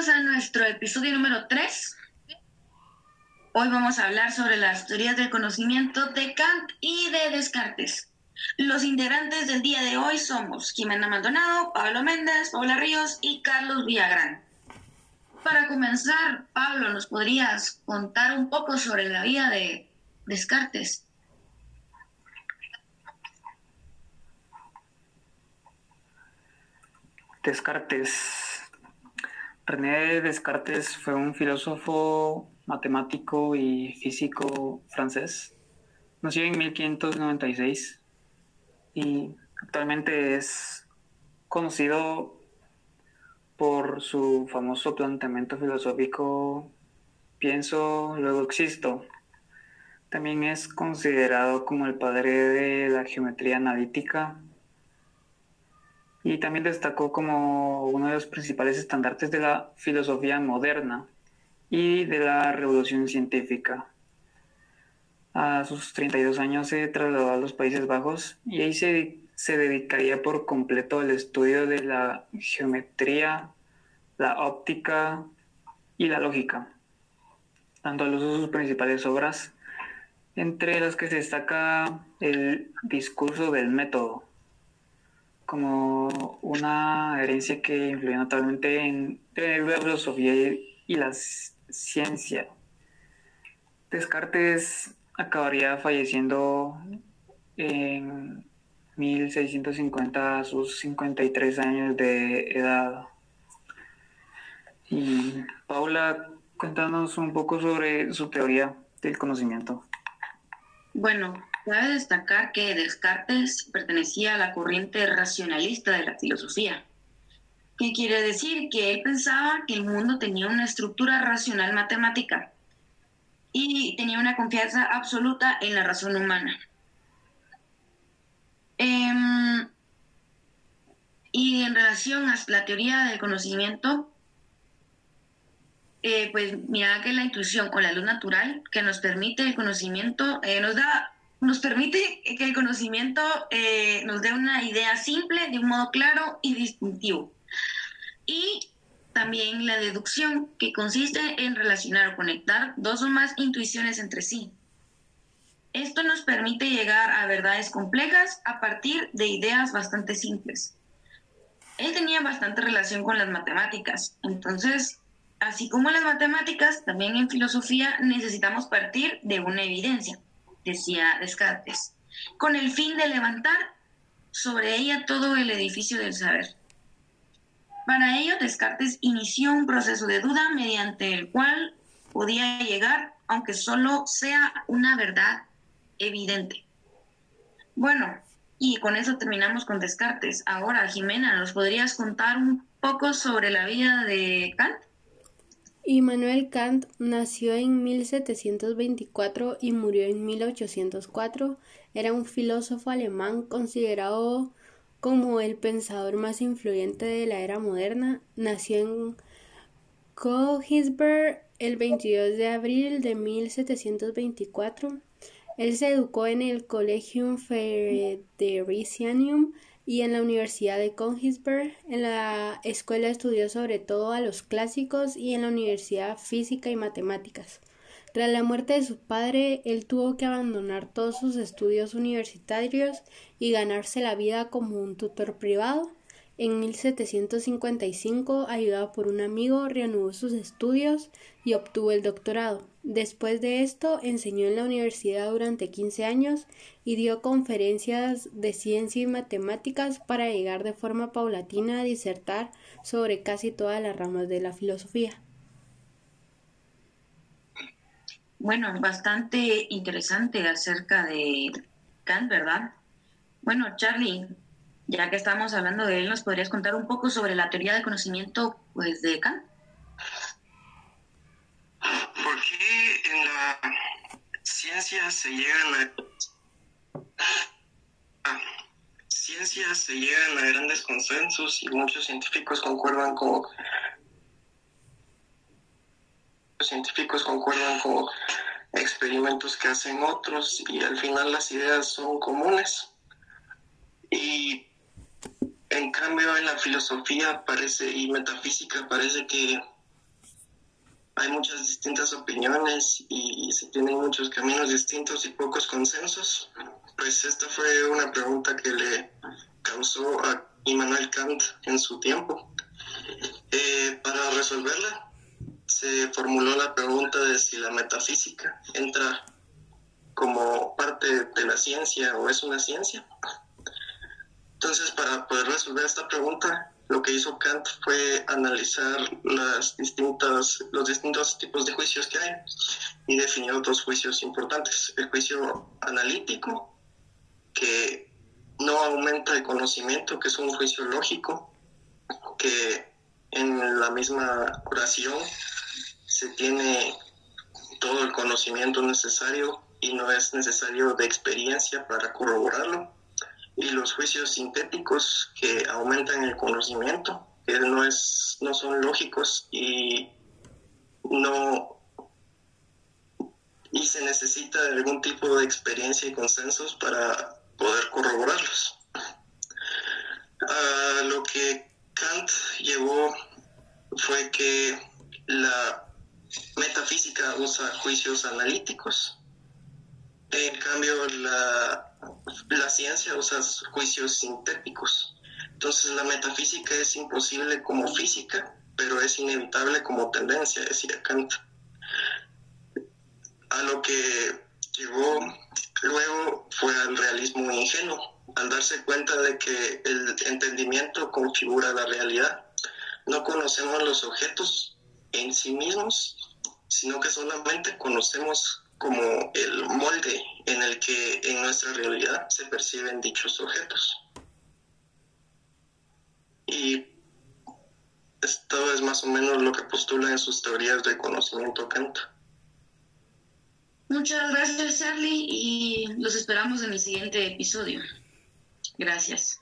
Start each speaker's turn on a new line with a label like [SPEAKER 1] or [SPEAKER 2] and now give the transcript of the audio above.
[SPEAKER 1] Bienvenidos a nuestro episodio número 3. Hoy vamos a hablar sobre las teorías del conocimiento de Kant y de Descartes. Los integrantes del día de hoy somos Jimena Maldonado, Pablo Méndez, Paula Ríos y Carlos Villagrán. Para comenzar, Pablo, ¿nos podrías contar un poco sobre la vida de Descartes?
[SPEAKER 2] Descartes René Descartes fue un filósofo, matemático y físico francés. Nació en 1596 y actualmente es conocido por su famoso planteamiento filosófico Pienso, luego existo. También es considerado como el padre de la geometría analítica y también destacó como uno de los principales estandartes de la filosofía moderna y de la revolución científica. A sus 32 años se trasladó a los Países Bajos y ahí se, se dedicaría por completo al estudio de la geometría, la óptica y la lógica, dando a luz sus principales obras, entre las que se destaca el discurso del método como una herencia que influyó notablemente en la filosofía y la ciencia. Descartes acabaría falleciendo en 1650 a sus 53 años de edad. Y Paula, cuéntanos un poco sobre su teoría del conocimiento.
[SPEAKER 1] Bueno, Cabe destacar que Descartes pertenecía a la corriente racionalista de la filosofía, que quiere decir que él pensaba que el mundo tenía una estructura racional matemática y tenía una confianza absoluta en la razón humana. Em, y en relación a la teoría del conocimiento, eh, pues mira que la intuición o la luz natural que nos permite el conocimiento eh, nos da nos permite que el conocimiento eh, nos dé una idea simple de un modo claro y distintivo. Y también la deducción, que consiste en relacionar o conectar dos o más intuiciones entre sí. Esto nos permite llegar a verdades complejas a partir de ideas bastante simples. Él tenía bastante relación con las matemáticas, entonces, así como las matemáticas, también en filosofía necesitamos partir de una evidencia decía Descartes, con el fin de levantar sobre ella todo el edificio del saber. Para ello, Descartes inició un proceso de duda mediante el cual podía llegar, aunque solo sea una verdad evidente. Bueno, y con eso terminamos con Descartes. Ahora, Jimena, ¿nos podrías contar un poco sobre la vida de Kant?
[SPEAKER 3] Immanuel Kant nació en 1724 y murió en 1804. Era un filósofo alemán considerado como el pensador más influyente de la era moderna. Nació en Königsberg el 22 de abril de 1724. Él se educó en el Collegium Frederiциanum y en la Universidad de Königsberg. En la escuela estudió sobre todo a los clásicos y en la Universidad física y matemáticas. Tras la muerte de su padre, él tuvo que abandonar todos sus estudios universitarios y ganarse la vida como un tutor privado. En 1755, ayudado por un amigo, reanudó sus estudios y obtuvo el doctorado. Después de esto, enseñó en la universidad durante 15 años y dio conferencias de ciencia y matemáticas para llegar de forma paulatina a disertar sobre casi todas las ramas de la filosofía.
[SPEAKER 1] Bueno, bastante interesante acerca de Kant, ¿verdad? Bueno, Charlie, ya que estamos hablando de él, ¿nos podrías contar un poco sobre la teoría del conocimiento pues, de Kant?
[SPEAKER 4] ¿Por qué en la ciencia se llegan a, ciencia se llegan a grandes consensos y muchos científicos concuerdan con los científicos concuerdan con experimentos que hacen otros y al final las ideas son comunes y En cambio, en la filosofía parece y metafísica parece que hay muchas distintas opiniones y se tienen muchos caminos distintos y pocos consensos. Pues esta fue una pregunta que le causó a Immanuel Kant en su tiempo. Eh, para resolverla, se formuló la pregunta de si la metafísica entra como parte de la ciencia o es una ciencia. Entonces, para poder resolver esta pregunta, lo que hizo Kant fue analizar las distintas, los distintos tipos de juicios que hay y definió dos juicios importantes. El juicio analítico, que no aumenta el conocimiento, que es un juicio lógico, que en la misma curación se tiene todo el conocimiento necesario y no es necesario de experiencia para corroborarlo y los juicios sintéticos que aumentan el conocimiento, que no, es, no son lógicos y no y se necesita algún tipo de experiencia y consensos para poder corroborarlos. Ah, lo que Kant llevó fue que la metafísica usa juicios analíticos. En cambio, la la ciencia usa juicios sintéticos. Entonces la metafísica es imposible como física, pero es inevitable como tendencia, decía Kant. A lo que llegó luego fue al realismo ingenuo, al darse cuenta de que el entendimiento configura la realidad. No conocemos los objetos en sí mismos, sino que solamente conocemos como el molde en el que en nuestra realidad se perciben dichos objetos. Y esto es más o menos lo que postula en sus teorías de conocimiento Kant.
[SPEAKER 1] Muchas gracias, Charlie, y los esperamos en el siguiente episodio. Gracias.